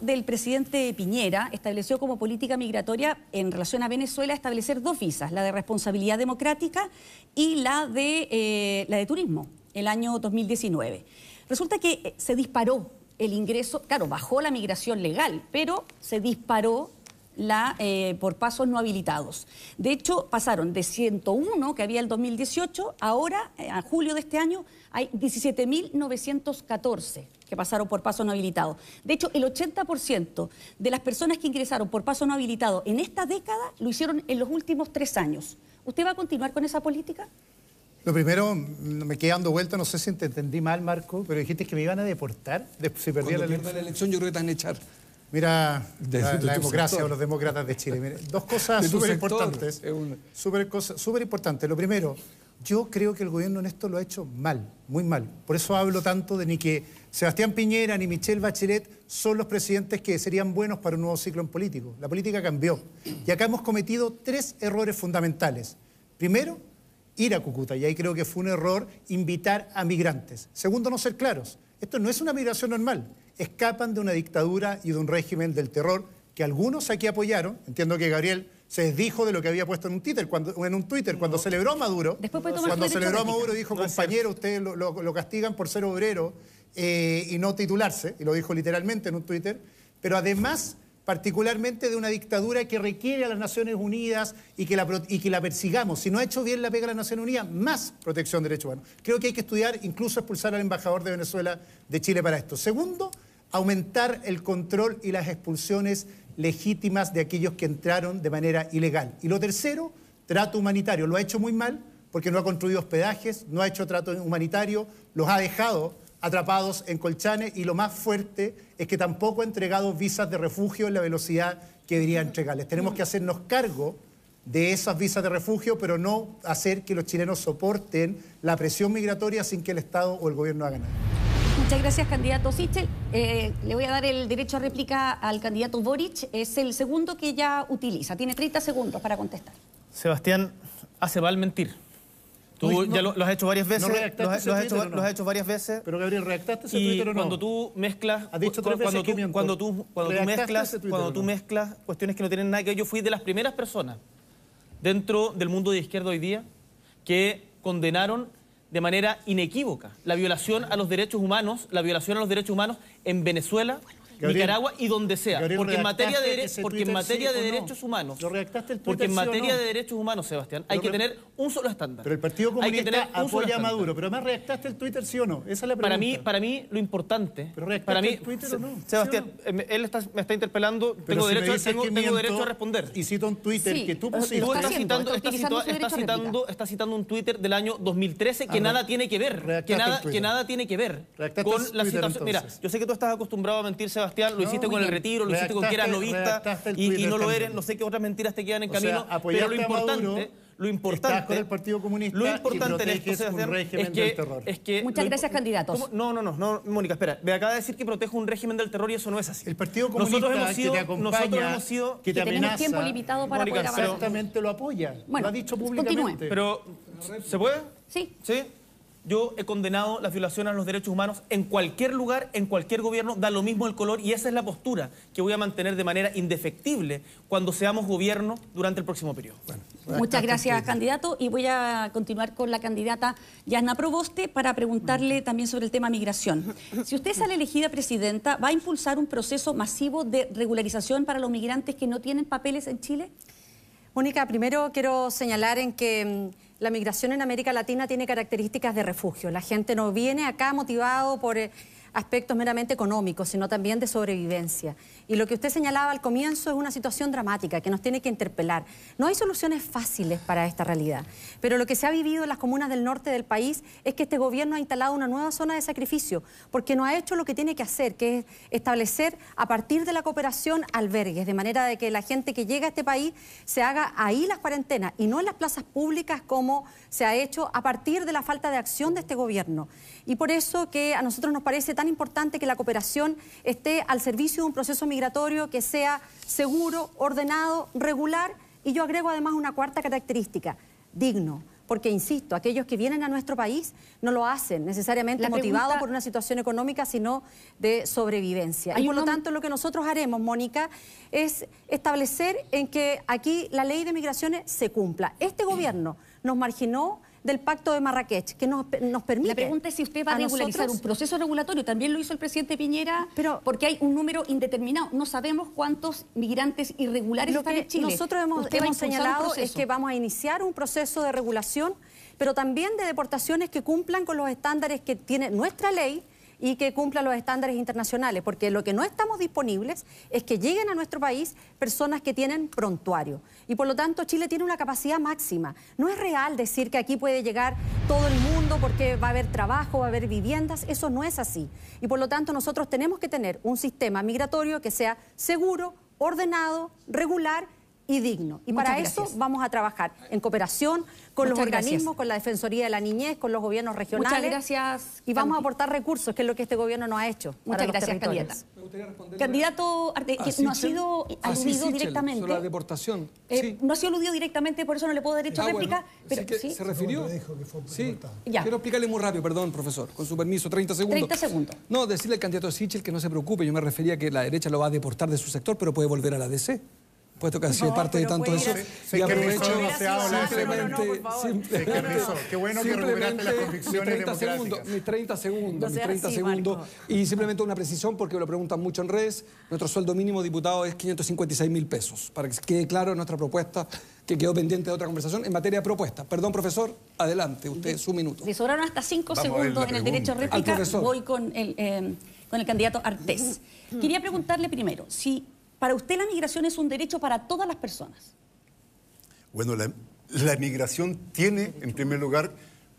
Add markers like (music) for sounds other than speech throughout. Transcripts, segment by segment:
del presidente Piñera estableció como política migratoria en relación a Venezuela establecer dos visas, la de responsabilidad democrática y la de, eh, la de turismo, el año 2019. Resulta que eh, se disparó el ingreso, claro, bajó la migración legal, pero se disparó la, eh, por pasos no habilitados. De hecho, pasaron de 101 que había el 2018, ahora, eh, a julio de este año, hay 17.914 que pasaron por pasos no habilitados. De hecho, el 80% de las personas que ingresaron por paso no habilitado en esta década lo hicieron en los últimos tres años. ¿Usted va a continuar con esa política? Lo primero, me quedé dando vuelta, no sé si te entendí mal, Marco, pero dijiste que me iban a deportar si perdía la elección. la elección. Yo creo que te van a echar. Mira, la, democracia o los demócratas de Chile. dos cosas súper importantes. Súper importantes. Lo primero, yo creo que el gobierno en esto lo ha hecho mal, muy mal. Por eso hablo tanto de ni que Sebastián Piñera ni Michelle Bachelet son los presidentes que serían buenos para un nuevo ciclo en político. La política cambió. Y acá hemos cometido tres errores fundamentales. Primero, ir a Cúcuta, y ahí creo que fue un error invitar a migrantes. Segundo, no ser claros. Esto no es una migración normal escapan de una dictadura y de un régimen del terror que algunos aquí apoyaron. Entiendo que Gabriel se desdijo de lo que había puesto en un Twitter cuando, en un Twitter, cuando celebró a Maduro. cuando celebró a Maduro dijo, compañero, ustedes lo, castigan por ser obrero eh, y no titularse, y lo dijo literalmente en un Twitter. Pero además particularmente de una dictadura que requiere a las Naciones Unidas y que, la, y que la persigamos. Si no ha hecho bien la pega a las Naciones Unidas, más protección de derechos humanos. Creo que hay que estudiar, incluso expulsar al embajador de Venezuela de Chile para esto. Segundo, aumentar el control y las expulsiones legítimas de aquellos que entraron de manera ilegal. Y lo tercero, trato humanitario. Lo ha hecho muy mal porque no ha construido hospedajes, no ha hecho trato humanitario, los ha dejado atrapados en Colchane y lo más fuerte es que tampoco ha entregado visas de refugio en la velocidad que debería entregarles. Tenemos que hacernos cargo de esas visas de refugio, pero no hacer que los chilenos soporten la presión migratoria sin que el Estado o el gobierno hagan nada. Muchas gracias, candidato Sichel. Eh, le voy a dar el derecho a réplica al candidato Boric. Es el segundo que ya utiliza. Tiene 30 segundos para contestar. Sebastián, hace mal mentir. Tú ya lo, has hecho varias veces. No lo, has, lo, has hecho, lo, has, hecho, varias veces. Pero Gabriel, ¿redactaste ese y Twitter o no? cuando tú mezclas... Has dicho tres cuando, veces tú, cuando tú, cuando tú mezclas, cuando tú mezclas cuestiones que no tienen nada que ver, yo fui de las primeras personas dentro del mundo de izquierda hoy día que condenaron de manera inequívoca. La violación a los derechos humanos, la violación a los derechos humanos en Venezuela, Nicaragua y donde sea. porque en materia de, porque en materia de derechos humanos. Porque en materia de derechos humanos, Sebastián, hay que tener un solo estándar. Pero el Partido Comunista apoya a Maduro. Pero además redactaste el Twitter, sí o no. Esa es la pregunta. Para mí, para mí lo importante. Pero para mí, el Twitter o no. Sebastián, eh, él me está interpelando. tengo, derecho, tengo, derecho, a responder. Y cito un Twitter que tú pusiste. Tú estás citando, citando, está citando un Twitter del año 2013 que nada tiene que ver. Que nada tiene que ver con la situación. Mira, yo sé que tú estás acostumbrado a mentir, Sebastián lo hiciste con el retiro, lo hiciste con que eras novista y, no lo eres, no sé qué otras mentiras te quedan en camino, pero lo importante... lo importante con el Partido Comunista lo importante en esto es que, es que muchas gracias candidatos. No no no no Mónica espera me acaba de decir que protejo un régimen del terror y eso no es así. El Partido Comunista nosotros hemos sido, que te acompaña, nosotros hemos sido que te amenaza, tiempo limitado para Mónica, poder exactamente lo apoya bueno, lo ha dicho públicamente. Pero se puede sí. Sí yo he condenado las violaciones a los derechos humanos en cualquier lugar, en cualquier gobierno, da lo mismo el color y esa es la postura que voy a mantener de manera indefectible cuando seamos gobierno durante el próximo periodo. Muchas gracias, candidato. Y voy a continuar con la candidata Yasna Proboste para preguntarle también sobre el tema migración. Si usted sale elegida presidenta, ¿va a impulsar un proceso masivo de regularización para los migrantes que no tienen papeles en Chile? Mónica, primero quiero señalar en que mm, la migración en América Latina tiene características de refugio. La gente no viene acá motivado por eh, aspectos meramente económicos, sino también de sobrevivencia. Y lo que usted señalaba al comienzo es una situación dramática que nos tiene que interpelar. No hay soluciones fáciles para esta realidad, pero lo que se ha vivido en las comunas del norte del país es que este gobierno ha instalado una nueva zona de sacrificio, porque no ha hecho lo que tiene que hacer, que es establecer a partir de la cooperación albergues, de manera de que la gente que llega a este país se haga ahí las cuarentenas y no en las plazas públicas como se ha hecho a partir de la falta de acción de este gobierno. Y por eso que a nosotros nos parece tan importante que la cooperación esté al servicio de un proceso migratorio que sea seguro, ordenado, regular y yo agrego además una cuarta característica, digno porque, insisto, aquellos que vienen a nuestro país no lo hacen necesariamente motivados por una situación económica, sino de sobrevivencia. Y por lo tanto, lo que nosotros haremos, Mónica, es establecer en que aquí la ley de migraciones se cumpla. Este gobierno nos marginó del Pacto de Marrakech, que nos, nos permite... La pregunta es si usted va a, regularizar un proceso regulatorio, también lo hizo el presidente Piñera, pero, porque hay un número indeterminado, no sabemos cuántos migrantes irregulares están en Chile. Nosotros hemos, hemos señalado es que vamos a iniciar un proceso de regulación, pero también de deportaciones que cumplan con los estándares que tiene nuestra ley, y que cumpla los estándares internacionales, porque lo que no estamos disponibles es que lleguen a nuestro país personas que tienen prontuario. Y por lo tanto Chile tiene una capacidad máxima. No es real decir que aquí puede llegar todo el mundo porque va a haber trabajo, va a haber viviendas, eso no es así. Y por lo tanto nosotros tenemos que tener un sistema migratorio que sea seguro, ordenado, regular y digno. Y para eso vamos a trabajar en cooperación con los organismos, con la Defensoría de la Niñez, con los gobiernos regionales. Muchas gracias. Y vamos a aportar recursos, que es lo que este gobierno no ha hecho. Muchas gracias, candidata. Candidato, no ha sido aludido directamente. Sobre la deportación. Eh, no ha sido aludido directamente, por eso no le puedo dar derecho a ah, réplica. pero, ¿sí? ¿Se refirió? sí. Quiero explicarle muy rápido, perdón, profesor, con su permiso, 30 segundos. 30 segundos. No, decirle al candidato Sichel que no se preocupe, yo me refería a que la derecha lo va a deportar de su sector, pero puede volver a la DC puesto que ha sido parte de tanto eso. y aprovecho simplemente, Qué bueno que recuperaste las convicciones mis 30 segundos, mis 30 segundos, mis 30 segundos. Y simplemente una precisión, porque lo preguntan mucho en redes. Nuestro sueldo mínimo diputado es 556 mil pesos. Para que quede claro nuestra propuesta, que quedó pendiente de otra conversación, en materia de propuesta. Perdón, profesor, adelante, usted, su minuto. Le sobraron hasta 5 segundos en el derecho a réplica. Voy con el, eh, con el candidato Artés. Quería preguntarle primero, si para usted la migración es un derecho para todas las personas. Bueno, la, la migración tiene, en primer lugar,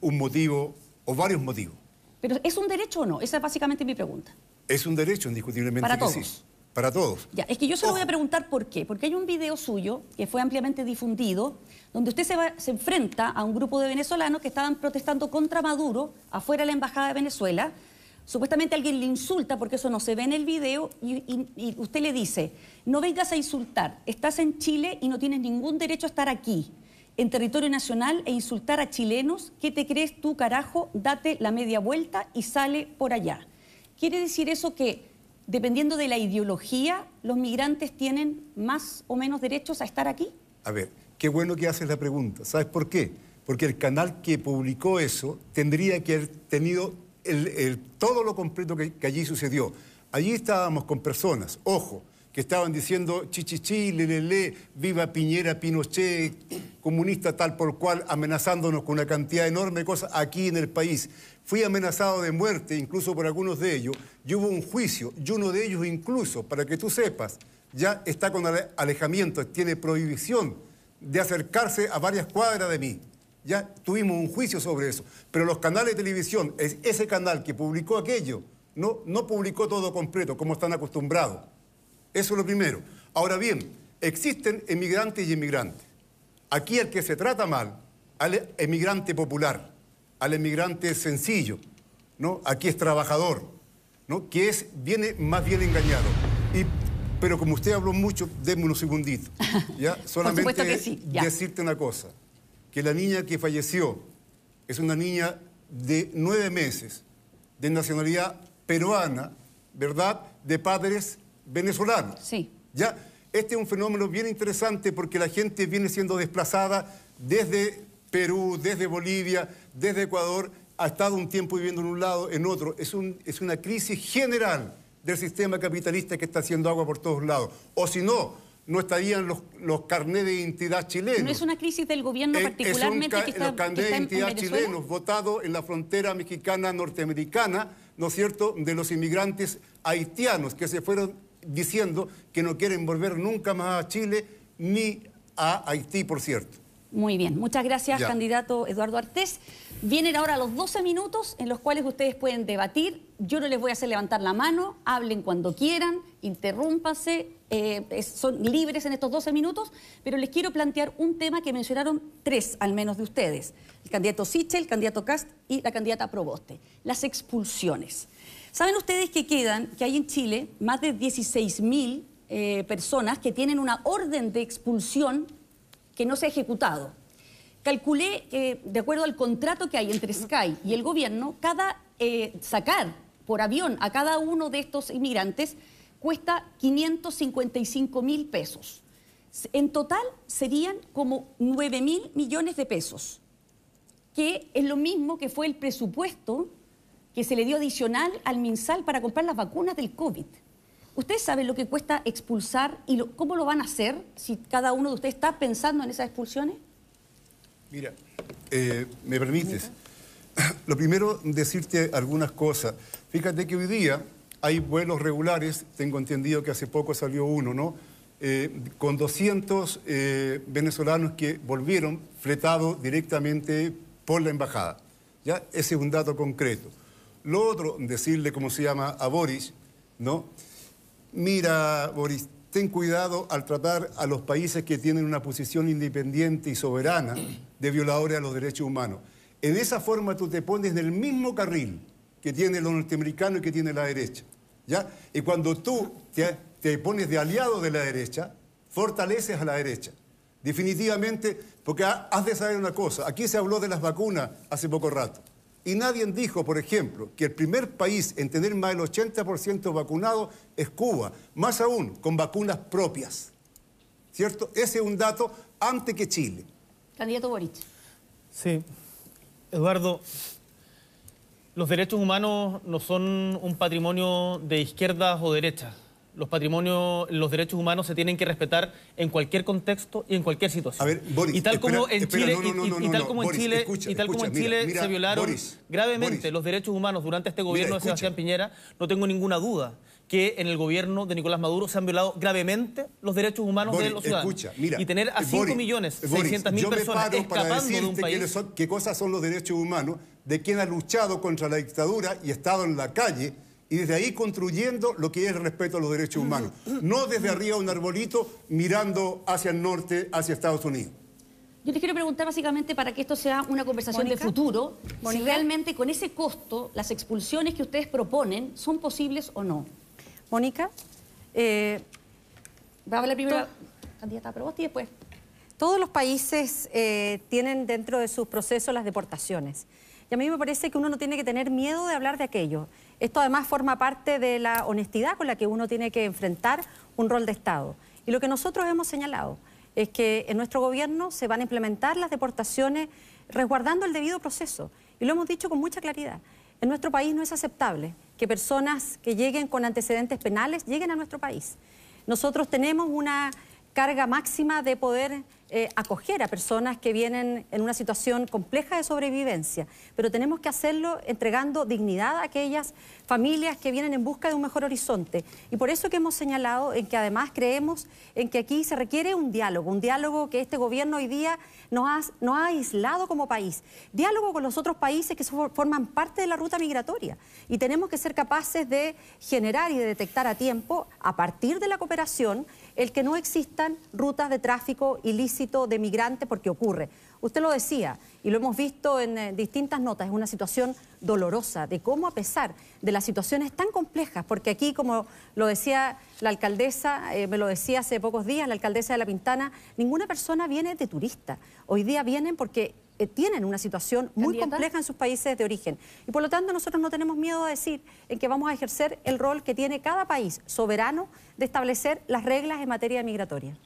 un motivo o varios motivos. Pero ¿es un derecho o no? Esa es básicamente mi pregunta. Es un derecho, indiscutiblemente para que todos. sí. Para todos. Ya, es que yo se lo voy a preguntar por qué. Porque hay un video suyo que fue ampliamente difundido, donde usted se, se enfrenta a un grupo de venezolanos que estaban protestando contra Maduro afuera de la Embajada de Venezuela Supuestamente alguien le insulta, porque eso no se ve en el video, y, usted le dice, no vengas a insultar, estás en Chile y no tienes ningún derecho a estar aquí, en territorio nacional, e insultar a chilenos, ¿qué te crees tú, carajo? Date la media vuelta y sale por allá. ¿Quiere decir eso que, dependiendo de la ideología, los migrantes tienen más o menos derechos a estar aquí? A ver, qué bueno que haces la pregunta. ¿Sabes por qué? Porque el canal que publicó eso tendría que haber tenido el, todo lo completo que, allí sucedió. Allí estábamos con personas, ojo, que estaban diciendo chichichi, lelele, viva Piñera, Pinochet, comunista tal por cual, amenazándonos con una cantidad enorme de cosas aquí en el país. Fui amenazado de muerte, incluso por algunos de ellos, y hubo un juicio, y uno de ellos incluso, para que tú sepas, ya está con alejamiento, tiene prohibición de acercarse a varias cuadras de mí. Ya tuvimos un juicio sobre eso. Pero los canales de televisión, ese canal que publicó aquello, no, no publicó todo completo, como están acostumbrados. Eso es lo primero. Ahora bien, existen emigrantes y inmigrantes. Aquí el que se trata mal, al emigrante popular, al emigrante sencillo, ¿no? Aquí es trabajador, ¿no? Que es, viene más bien engañado. Y, pero como usted habló mucho, déme unos segunditos. ¿ya? (laughs) Solamente decirte una cosa que la niña que falleció es una niña de nueve meses, de nacionalidad peruana, ¿verdad? De padres venezolanos. Sí. ¿Ya? Este es un fenómeno bien interesante porque la gente viene siendo desplazada desde Perú, desde Bolivia, desde Ecuador, ha estado un tiempo viviendo en un lado, en otro. Es, un, es una crisis general del sistema capitalista que está haciendo agua por todos lados. O si no, no estarían los, los carnés de identidad chilenos. ¿No es una crisis del gobierno particularmente es un, que está, Los carnés de identidad chilenos votados en la frontera mexicana norteamericana, ¿no es cierto?, de los inmigrantes haitianos que se fueron diciendo que no quieren volver nunca más a Chile ni a Haití, por cierto. Muy bien, muchas gracias, candidato Eduardo Artés. Vienen ahora los 12 minutos en los cuales ustedes pueden debatir. Yo no les voy a hacer levantar la mano, hablen cuando quieran, interrúmpase, eh, son libres en estos 12 minutos, pero les quiero plantear un tema que mencionaron tres al menos de ustedes. El candidato Sichel, el candidato Cast y la candidata Proboste. Las expulsiones. ¿Saben ustedes que quedan, que hay en Chile más de 16 mil eh, personas que tienen una orden de expulsión que no se ha ejecutado? calculé que, de acuerdo al contrato que hay entre Sky y el gobierno, cada eh, sacar por avión a cada uno de estos inmigrantes cuesta 555 mil pesos. En total serían como 9 mil millones de pesos, que es lo mismo que fue el presupuesto que se le dio adicional al MinSal para comprar las vacunas del COVID. ¿Ustedes saben lo que cuesta expulsar y cómo lo van a hacer si cada uno de ustedes está pensando en esas expulsiones? Mira, eh, ¿me permites? (clears throat) Lo primero, decirte algunas cosas. Fíjate que hoy día hay vuelos regulares, tengo entendido que hace poco salió uno, ¿no? Eh, con 200 eh, venezolanos que volvieron fletados directamente por la embajada. ¿ya? Ese es un dato concreto. Lo otro, decirle cómo se llama a Boris, ¿no? Mira, Boris, ten cuidado al tratar a los países que tienen una posición independiente y soberana de violadores a los derechos humanos. En esa forma tú te pones en el mismo carril que tiene los norteamericanos y que tiene la derecha. ¿ya? Y cuando tú te, te pones de aliado de la derecha, fortaleces a la derecha. Definitivamente, porque has de saber una cosa, aquí se habló de las vacunas hace poco rato. Y nadie dijo, por ejemplo, que el primer país en tener más del 80% vacunado es Cuba, más aún con vacunas propias. ¿Cierto? Ese es un dato antes que Chile. Candidato Boric. Sí. Eduardo, los derechos humanos no son un patrimonio de izquierdas o derechas los patrimonios, los derechos humanos se tienen que respetar en cualquier contexto y en cualquier situación. A ver, Boris, y tal como en Chile, y, tal como en Chile, y tal como en Chile se violaron gravemente los derechos humanos durante este gobierno de Sebastián Piñera, no tengo ninguna duda que en el gobierno de Nicolás Maduro se han violado gravemente los derechos humanos de los ciudadanos. y tener a 5 millones 600 mil personas escapando de un país... qué cosas son los derechos humanos de quien ha luchado contra la dictadura y estado en la calle y desde ahí construyendo lo que es el respeto a los derechos humanos. No desde arriba un arbolito mirando hacia el norte, hacia Estados Unidos. Yo les quiero preguntar básicamente para que esto sea una conversación de futuro, si realmente con ese costo las expulsiones que ustedes proponen son posibles o no. Mónica, eh, va a hablar primero candidata a y después. Todos los países eh, tienen dentro de sus procesos las deportaciones. Y a mí me parece que uno no tiene que tener miedo de hablar de aquello. Esto además forma parte de la honestidad con la que uno tiene que enfrentar un rol de Estado. Y lo que nosotros hemos señalado es que en nuestro gobierno se van a implementar las deportaciones resguardando el debido proceso. Y lo hemos dicho con mucha claridad. En nuestro país no es aceptable que personas que lleguen con antecedentes penales lleguen a nuestro país. Nosotros tenemos una carga máxima de poder eh, acoger a personas que vienen en una situación compleja de sobrevivencia, pero tenemos que hacerlo entregando dignidad a aquellas familias que vienen en busca de un mejor horizonte. Y por eso que hemos señalado en que además creemos en que aquí se requiere un diálogo, un diálogo que este gobierno hoy día nos ha, ha aislado como país, diálogo con los otros países que forman parte de la ruta migratoria. Y tenemos que ser capaces de generar y de detectar a tiempo, a partir de la cooperación, el que no existan rutas de tráfico ilícito de migrantes porque ocurre. Usted lo decía y lo hemos visto en eh, distintas notas, es una situación dolorosa de cómo a pesar de las situaciones tan complejas, porque aquí, como lo decía la alcaldesa, eh, me lo decía hace pocos días, la alcaldesa de La Pintana, ninguna persona viene de turista. Hoy día vienen porque eh, tienen una situación muy compleja en sus países de origen. Y por lo tanto nosotros no tenemos miedo a decir en que vamos a ejercer el rol que tiene cada país soberano de establecer las reglas en materia migratoria.